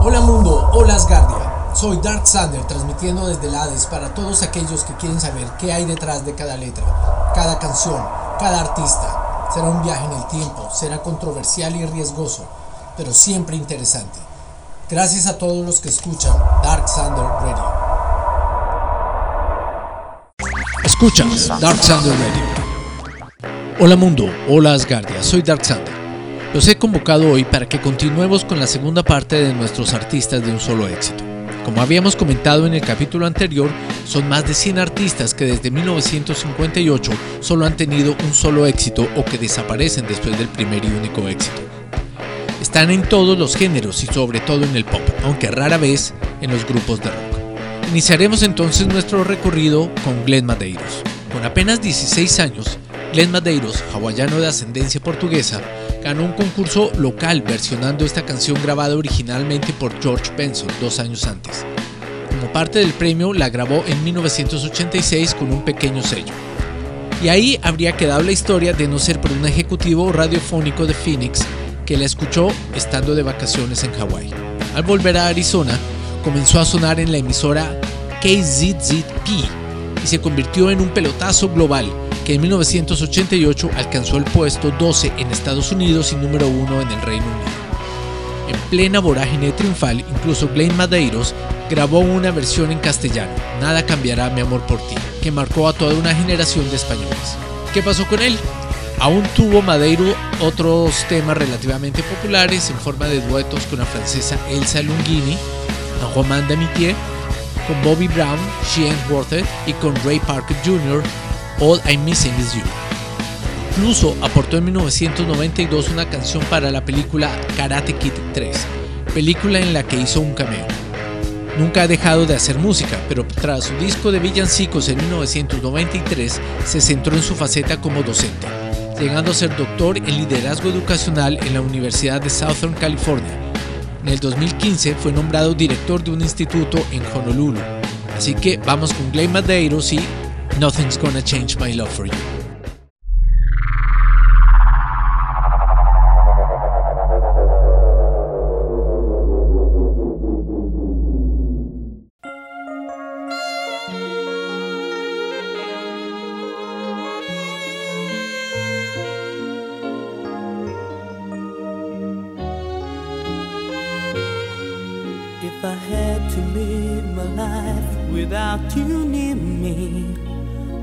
Hola mundo, hola Asgardia. Soy Dark Sander transmitiendo desde el Hades para todos aquellos que quieren saber qué hay detrás de cada letra, cada canción, cada artista. Será un viaje en el tiempo, será controversial y riesgoso, pero siempre interesante. Gracias a todos los que escuchan Dark Sander Radio. Escuchas Dark Sander Radio. Hola mundo, hola Asgardia, soy Dark Sander. Los he convocado hoy para que continuemos con la segunda parte de nuestros artistas de un solo éxito. Como habíamos comentado en el capítulo anterior, son más de 100 artistas que desde 1958 solo han tenido un solo éxito o que desaparecen después del primer y único éxito. Están en todos los géneros y sobre todo en el pop, aunque rara vez en los grupos de rock. Iniciaremos entonces nuestro recorrido con Glenn Madeiros. Con apenas 16 años, Glenn Madeiros, hawaiano de ascendencia portuguesa, ganó un concurso local versionando esta canción grabada originalmente por George Benson dos años antes. Como parte del premio la grabó en 1986 con un pequeño sello. Y ahí habría quedado la historia de no ser por un ejecutivo radiofónico de Phoenix que la escuchó estando de vacaciones en Hawái. Al volver a Arizona, comenzó a sonar en la emisora KZZP y se convirtió en un pelotazo global que en 1988 alcanzó el puesto 12 en Estados Unidos y número 1 en el Reino Unido. En plena vorágine triunfal, incluso Glenn Madeiros grabó una versión en castellano, Nada cambiará mi amor por ti, que marcó a toda una generación de españoles. ¿Qué pasó con él? Aún tuvo Madeiro otros temas relativamente populares en forma de duetos con la francesa Elsa Lungini, a Romain Damitier, con Bobby Brown, Sheehan Worthed y con Ray Parker Jr., All I'm Missing Is You. Incluso aportó en 1992 una canción para la película Karate Kid 3, película en la que hizo un cameo. Nunca ha dejado de hacer música, pero tras su disco de villancicos en 1993 se centró en su faceta como docente, llegando a ser doctor en liderazgo educacional en la Universidad de Southern California. En el 2015 fue nombrado director de un instituto en Honolulu. Así que vamos con Glenn Madeiros y Nothing's gonna change my love for you. If I had to live my life without you near me,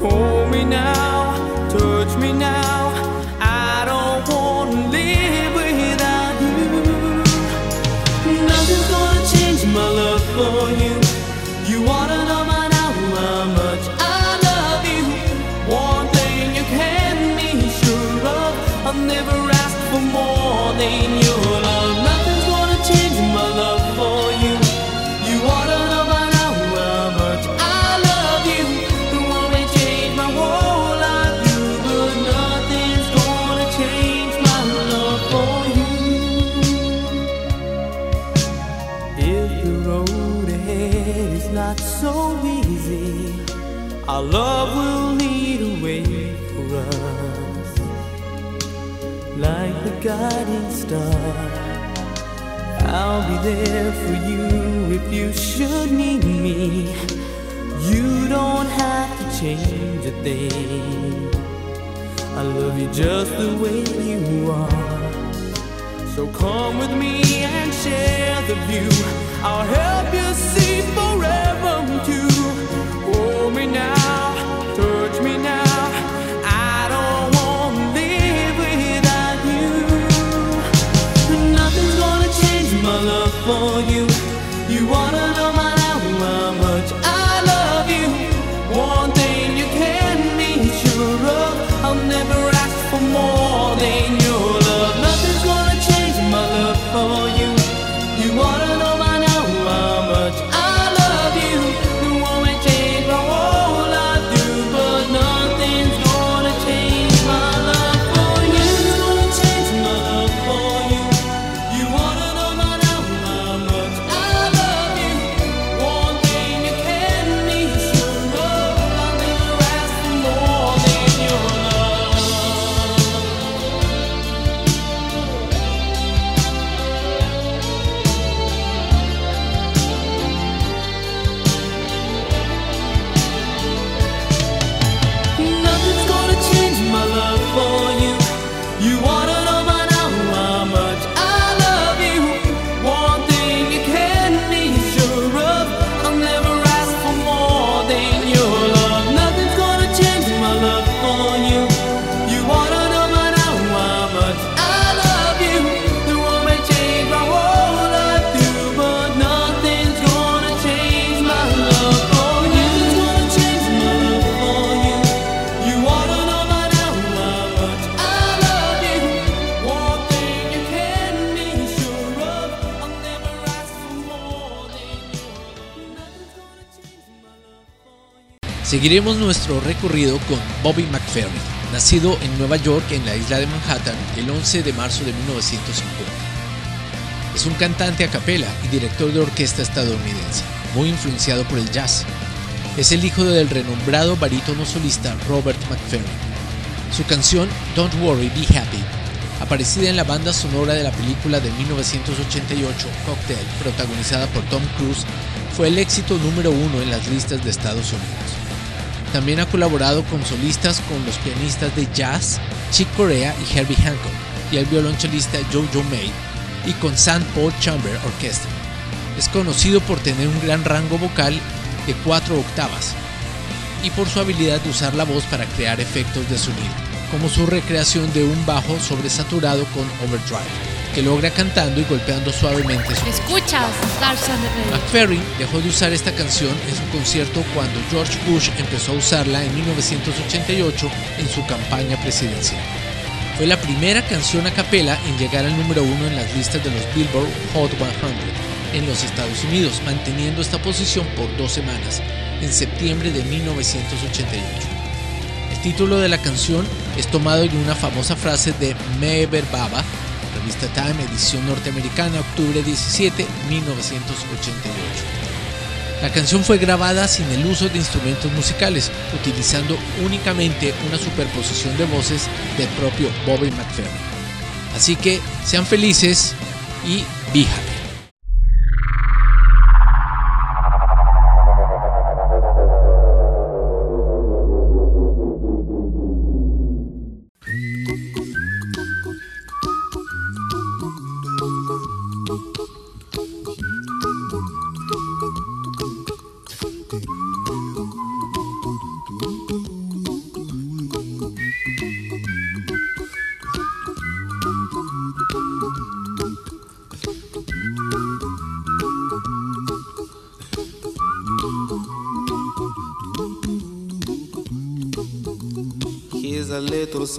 Hold me now, touch me now. I don't want to live without you. Nothing's gonna change my love for you. You wanna guiding star, I'll be there for you if you should need me. You don't have to change a thing. I love you just the way you are. So come with me and share the view. I'll help you see forever too. Hold me now, Seguiremos nuestro recorrido con Bobby McFerrin, nacido en Nueva York en la isla de Manhattan el 11 de marzo de 1950. Es un cantante a capela y director de orquesta estadounidense, muy influenciado por el jazz. Es el hijo del renombrado barítono solista Robert McFerrin. Su canción Don't Worry, Be Happy, aparecida en la banda sonora de la película de 1988 Cocktail, protagonizada por Tom Cruise, fue el éxito número uno en las listas de Estados Unidos. También ha colaborado con solistas con los pianistas de jazz Chick Corea y Herbie Hancock y el violonchelista Jojo May y con St. Paul Chamber Orchestra. Es conocido por tener un gran rango vocal de cuatro octavas y por su habilidad de usar la voz para crear efectos de sonido, como su recreación de un bajo sobresaturado con overdrive que logra cantando y golpeando suavemente su Escuchas McFerrin dejó de usar esta canción en su concierto cuando George Bush empezó a usarla en 1988 en su campaña presidencial. Fue la primera canción a capela en llegar al número uno en las listas de los Billboard Hot 100 en los Estados Unidos, manteniendo esta posición por dos semanas, en septiembre de 1988. El título de la canción es tomado de una famosa frase de Meber Baba, revista Time, edición norteamericana, octubre 17, 1988. La canción fue grabada sin el uso de instrumentos musicales, utilizando únicamente una superposición de voces del propio Bobby McFerrin. Así que sean felices y be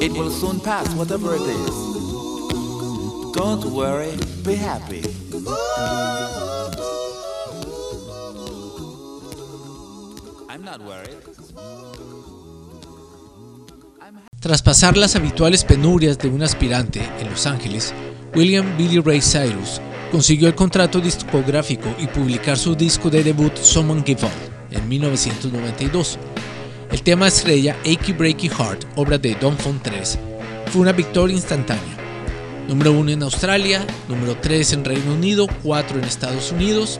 It will soon pass, whatever it is. Don't worry, be happy. I'm not worried. Tras pasar las habituales penurias de un aspirante en Los Ángeles, William Billy Ray Cyrus consiguió el contrato discográfico y publicar su disco de debut Someone Give Up en 1992. El tema estrella Achy Breaky Heart, obra de Don Font 3, fue una victoria instantánea. Número 1 en Australia, número 3 en Reino Unido, 4 en Estados Unidos.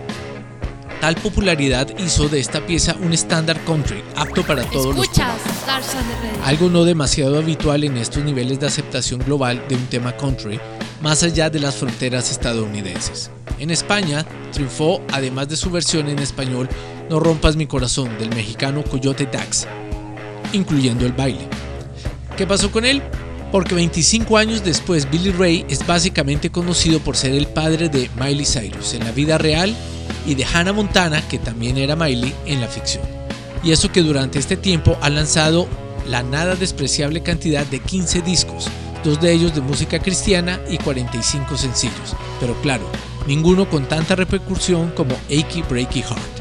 Tal popularidad hizo de esta pieza un estándar country apto para todos los Escuchas Radio. algo no demasiado habitual en estos niveles de aceptación global de un tema country, más allá de las fronteras estadounidenses. En España, triunfó, además de su versión en español, No rompas mi corazón, del mexicano Coyote Dax, incluyendo el baile. ¿Qué pasó con él? Porque 25 años después, Billy Ray es básicamente conocido por ser el padre de Miley Cyrus en la vida real y de Hannah Montana, que también era Miley, en la ficción. Y eso que durante este tiempo ha lanzado la nada despreciable cantidad de 15 discos, dos de ellos de música cristiana y 45 sencillos. Pero claro, ninguno con tanta repercusión como Achy Breaky Heart.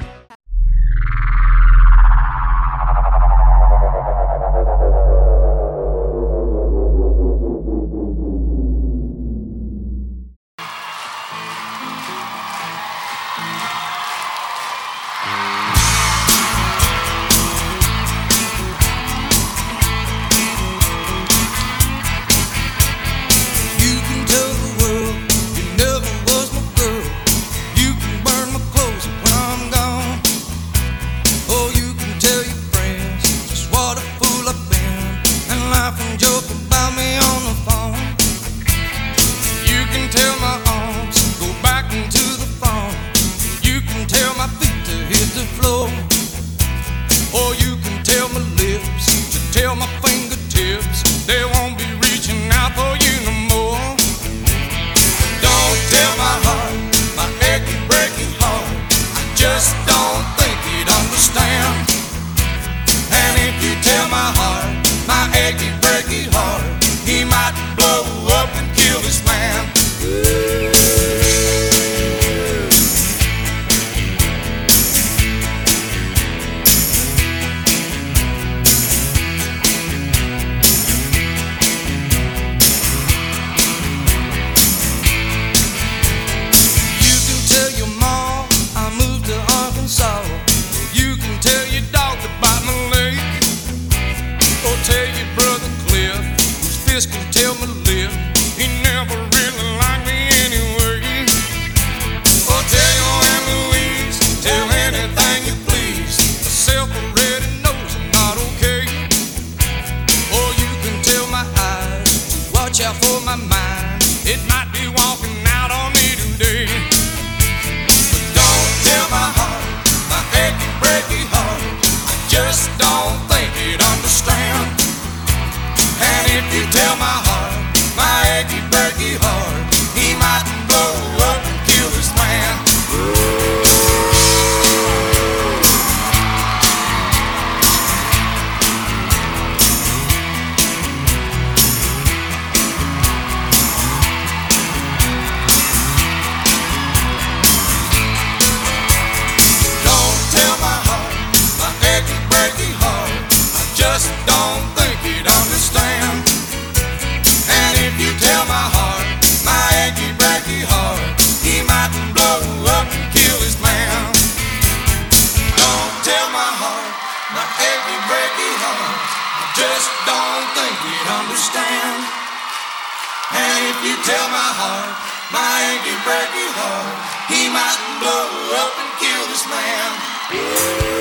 If you tell my heart, my achy breaky heart, he might blow up and kill this man.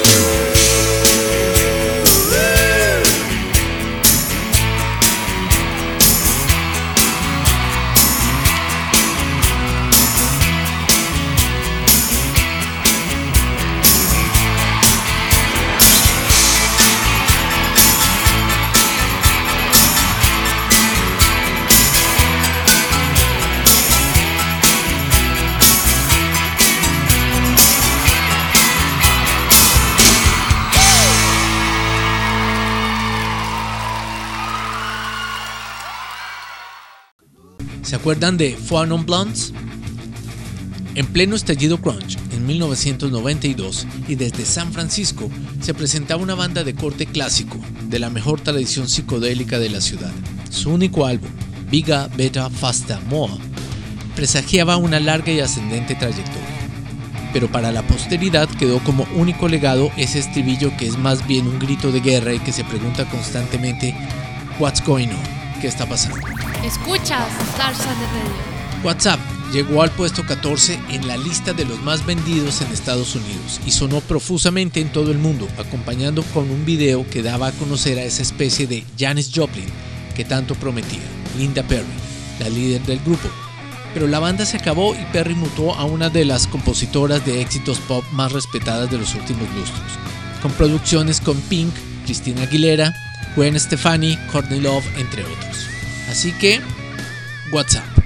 ¿Se acuerdan de Four Non Blondes? En pleno estallido grunge, en 1992, y desde San Francisco, se presentaba una banda de corte clásico, de la mejor tradición psicodélica de la ciudad. Su único álbum, Biga Beta Fasta Moa, presagiaba una larga y ascendente trayectoria. Pero para la posteridad quedó como único legado ese estribillo que es más bien un grito de guerra y que se pregunta constantemente What's going on? ¿Qué está pasando? Escuchas Star Thunder Radio. WhatsApp llegó al puesto 14 en la lista de los más vendidos en Estados Unidos y sonó profusamente en todo el mundo, acompañando con un video que daba a conocer a esa especie de Janis Joplin que tanto prometía, Linda Perry, la líder del grupo. Pero la banda se acabó y Perry mutó a una de las compositoras de éxitos pop más respetadas de los últimos lustros, con producciones con Pink, Christina Aguilera, Gwen Stefani, Courtney Love, entre otros. Así que, WhatsApp.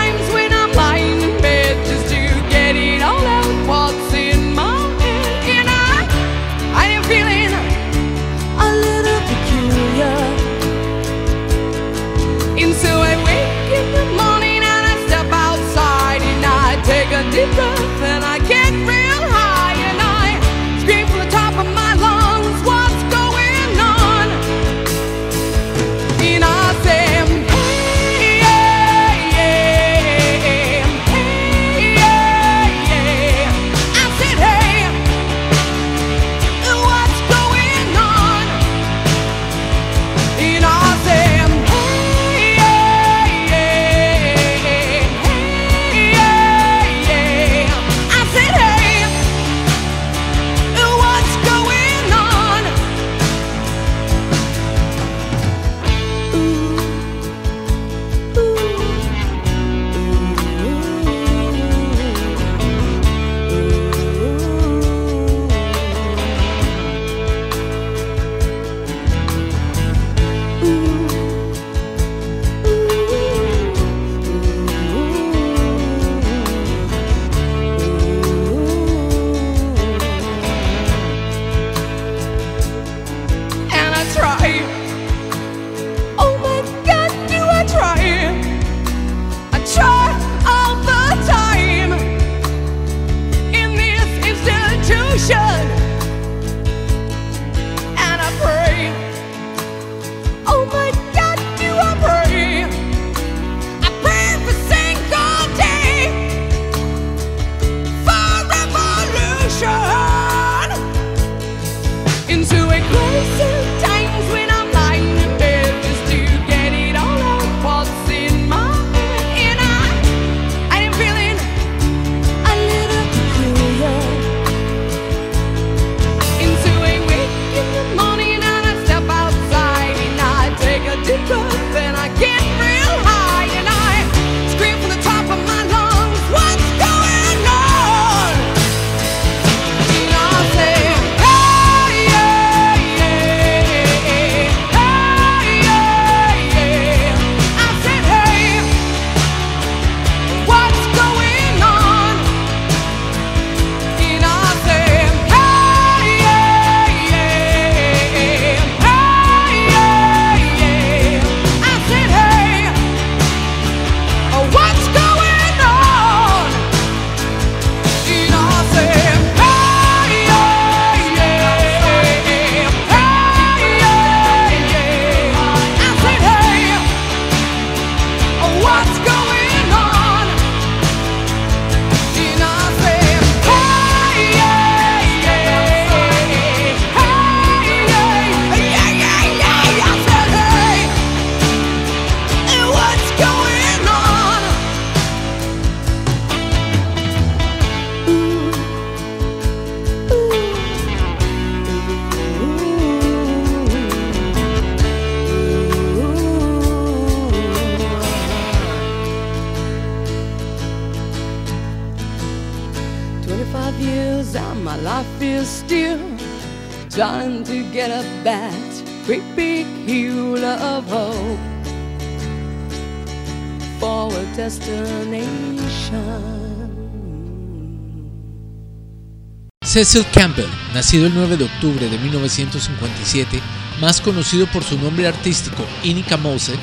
Cecil Campbell, nacido el 9 de octubre de 1957, más conocido por su nombre artístico Inika Mose,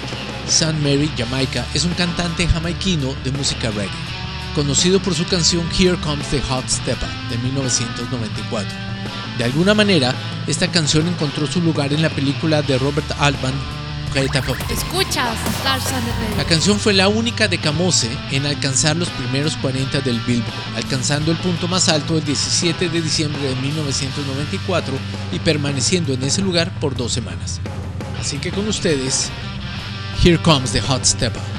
San Mary, Jamaica, es un cantante jamaiquino de música reggae, conocido por su canción Here Comes the Hot Stepper de 1994. De alguna manera, esta canción encontró su lugar en la película de Robert Altman Escuchas La canción fue la única de Camose en alcanzar los primeros 40 del Billboard, alcanzando el punto más alto el 17 de diciembre de 1994 y permaneciendo en ese lugar por dos semanas. Así que con ustedes, Here Comes the Hot Stepper.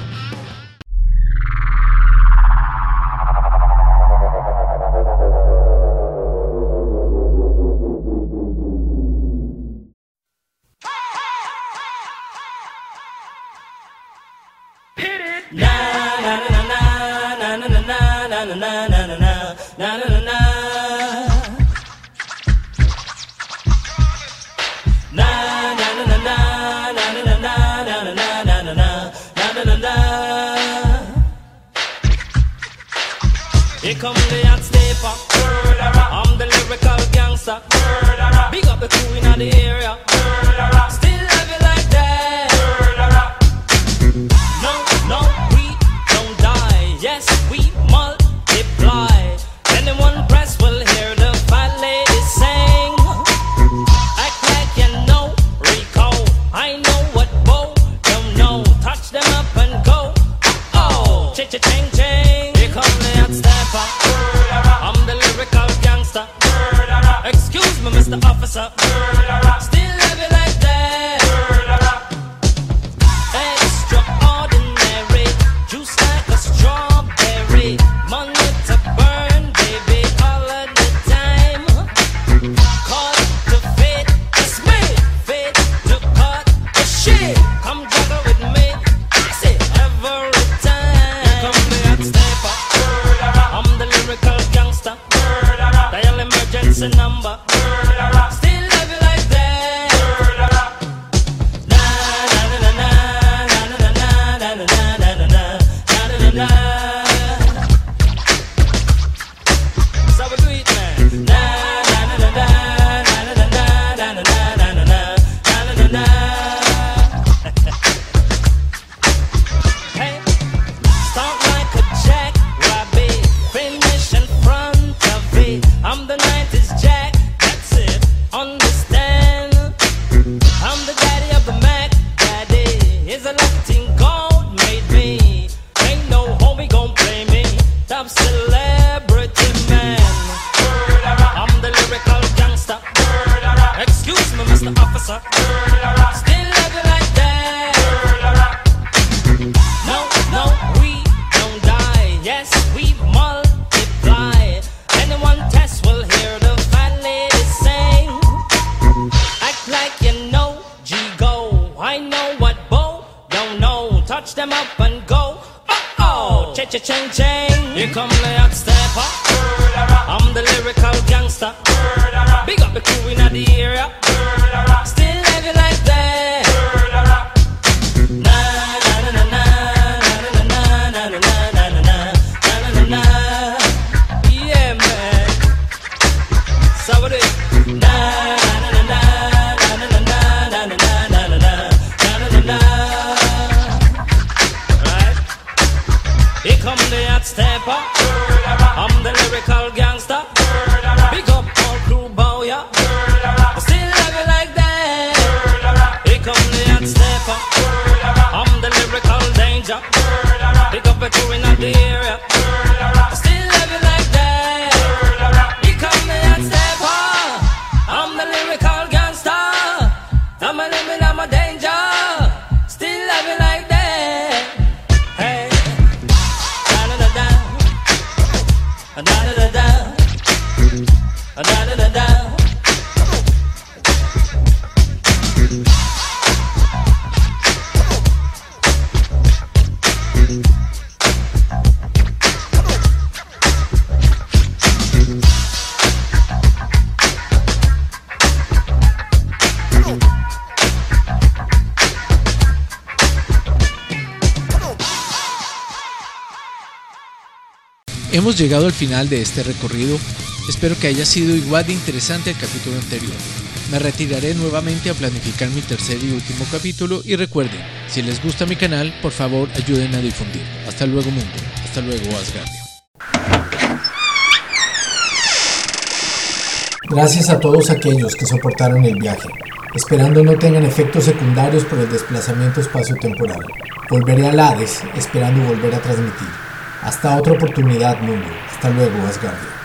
become the hot sniper. Murderer. I'm the lyrical gangster. Murderer. Big up the crew in the area. Murderer. up. Hemos llegado al final de este recorrido, espero que haya sido igual de interesante el capítulo anterior. Me retiraré nuevamente a planificar mi tercer y último capítulo y recuerden, si les gusta mi canal, por favor ayuden a difundir. Hasta luego mundo, hasta luego Asgardia. Gracias a todos aquellos que soportaron el viaje, esperando no tengan efectos secundarios por el desplazamiento espacio-temporal. Volveré a Hades, esperando volver a transmitir. Hasta otra oportunidad, mundo. Hasta luego, Asgardia.